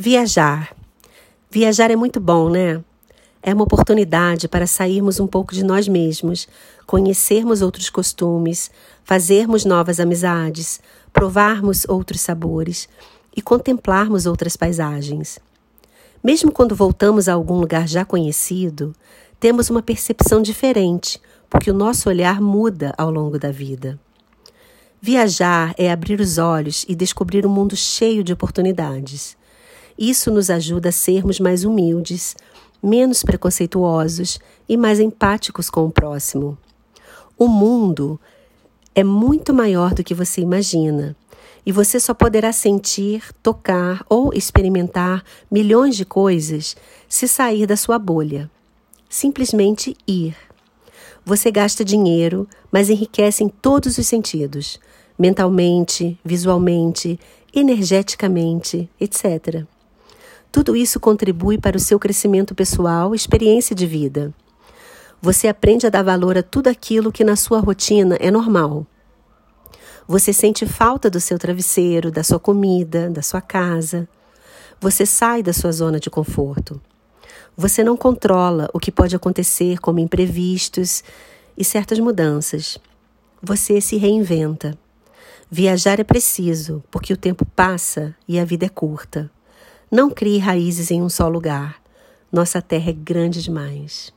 Viajar. Viajar é muito bom, né? É uma oportunidade para sairmos um pouco de nós mesmos, conhecermos outros costumes, fazermos novas amizades, provarmos outros sabores e contemplarmos outras paisagens. Mesmo quando voltamos a algum lugar já conhecido, temos uma percepção diferente, porque o nosso olhar muda ao longo da vida. Viajar é abrir os olhos e descobrir um mundo cheio de oportunidades. Isso nos ajuda a sermos mais humildes, menos preconceituosos e mais empáticos com o próximo. O mundo é muito maior do que você imagina. E você só poderá sentir, tocar ou experimentar milhões de coisas se sair da sua bolha. Simplesmente ir. Você gasta dinheiro, mas enriquece em todos os sentidos mentalmente, visualmente, energeticamente, etc. Tudo isso contribui para o seu crescimento pessoal, experiência de vida. Você aprende a dar valor a tudo aquilo que na sua rotina é normal. Você sente falta do seu travesseiro, da sua comida, da sua casa. Você sai da sua zona de conforto. Você não controla o que pode acontecer, como imprevistos e certas mudanças. Você se reinventa. Viajar é preciso, porque o tempo passa e a vida é curta. Não crie raízes em um só lugar. Nossa terra é grande demais.